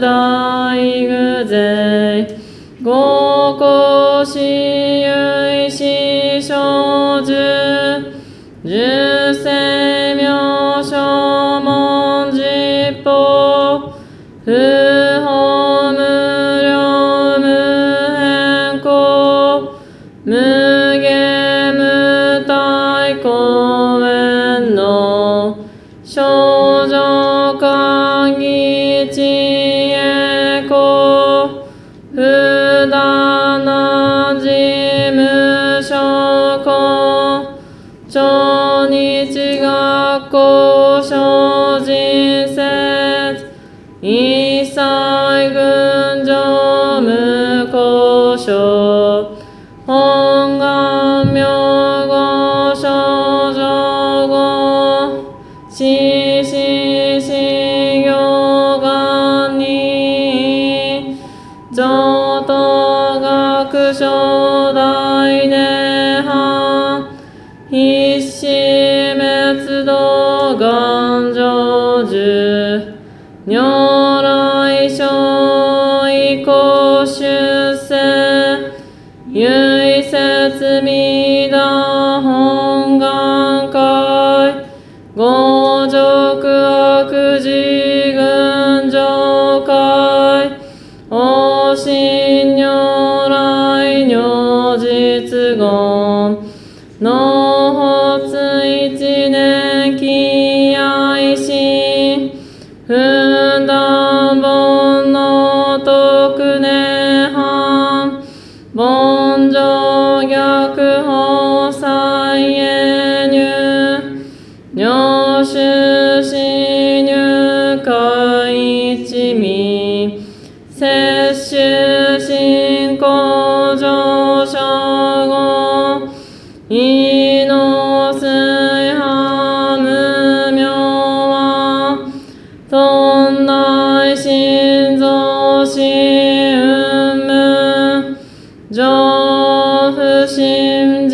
大具税合公私有意思 Sí, sí, sí.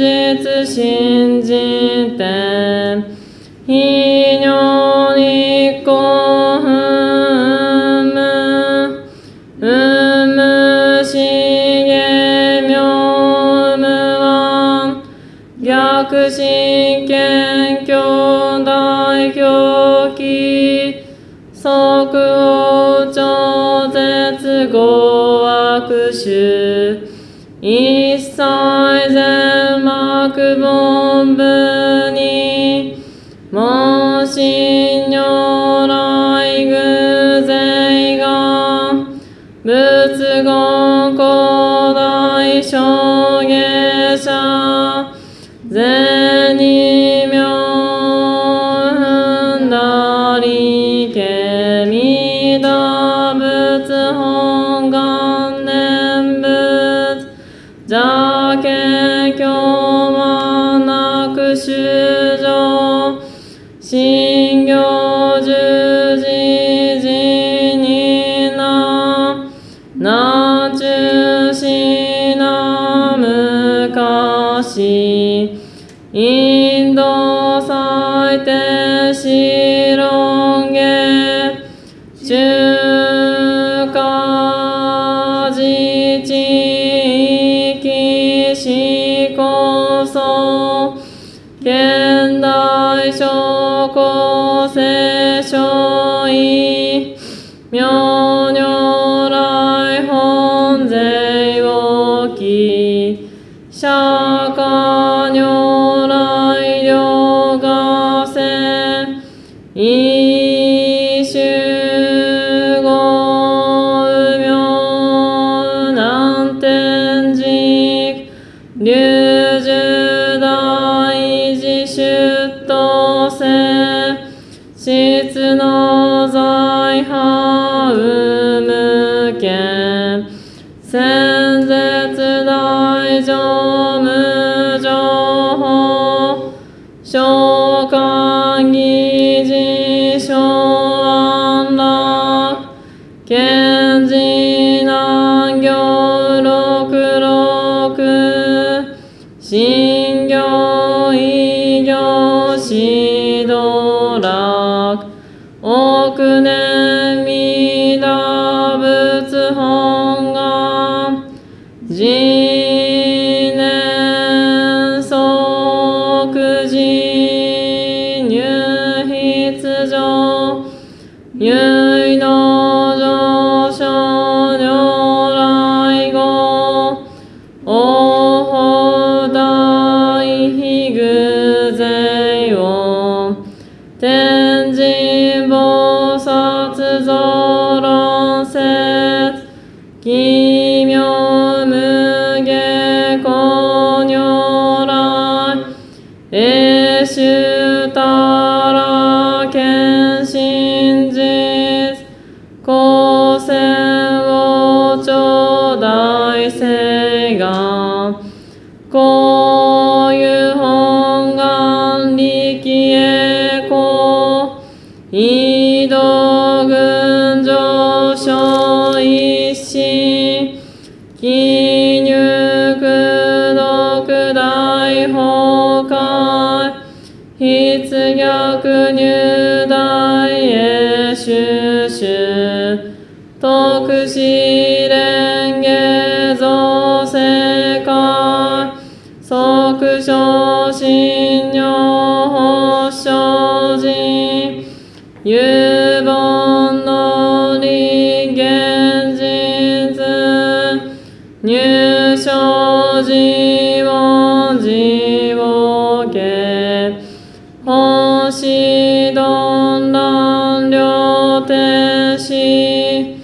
実信じて、非常にこ最善幕本部に、も信如来偶然が、仏語古代証下者、善人名踏んだりけみだ仏本願念仏、again. 賢治南行六六新行異行指導楽。億年未打仏本願。次年即時入筆上筆逆入大へ収集特使連下造世界即昇信用保障人有本の理現実入所自を自を家星ど乱両天使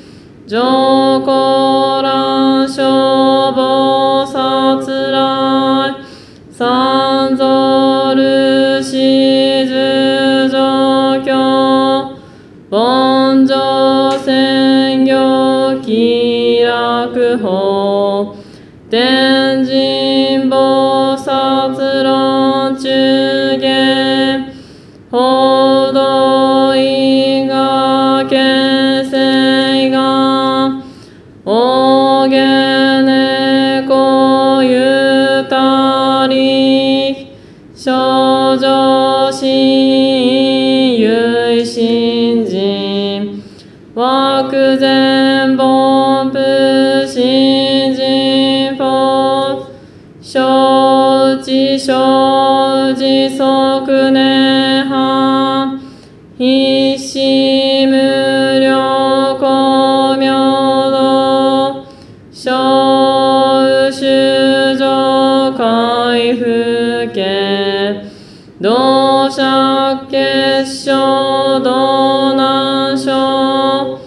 上皇乱消防殺来三蔵ルシズ状況凡上専業気楽法。天神法承知承知即年半必死無料公明道小修上回復家同社結晶道南省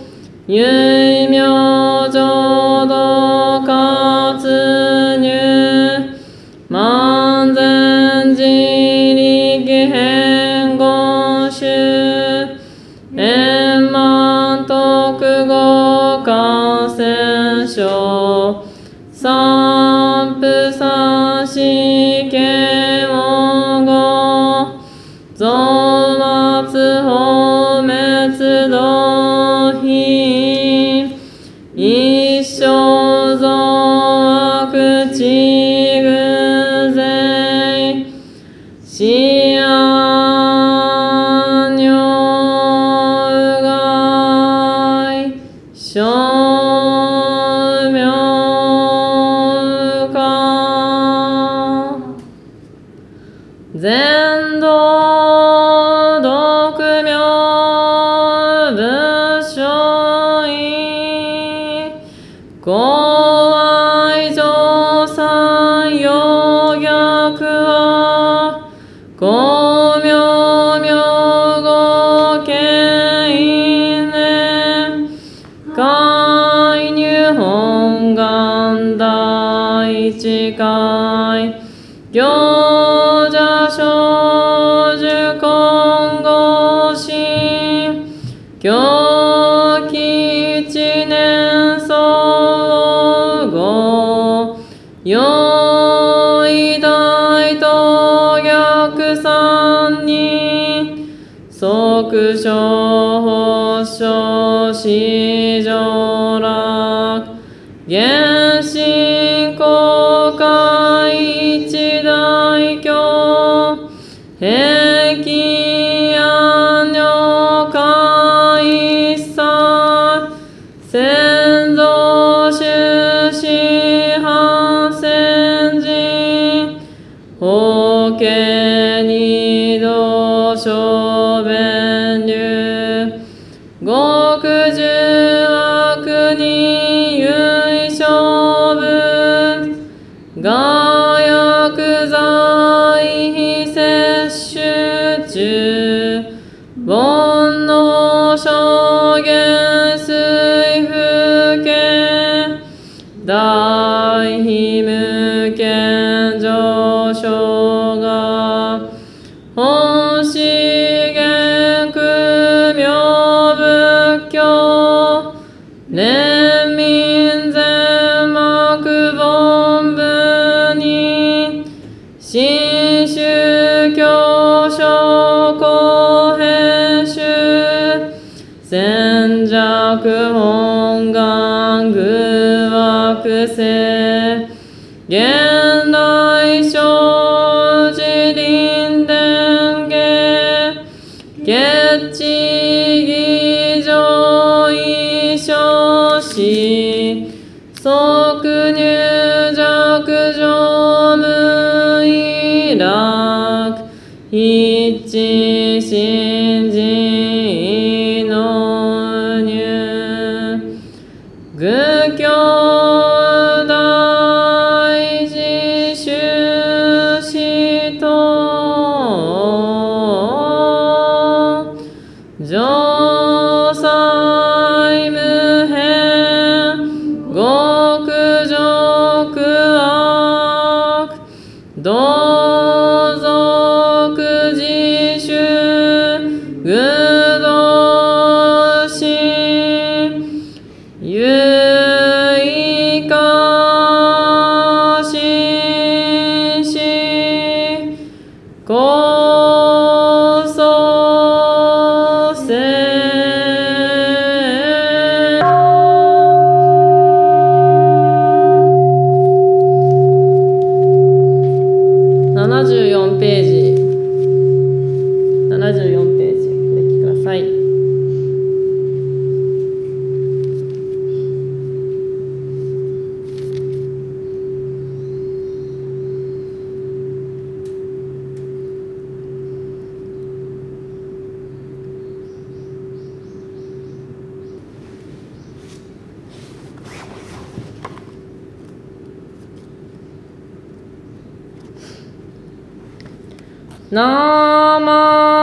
生増悪地公愛上三陽逆は公明明語権因年海入本願第一回行者少女今後心狂気我。本願具惑現代生寺林伝下月地儀上衣装し即入弱上無依楽。一新人 Do Namo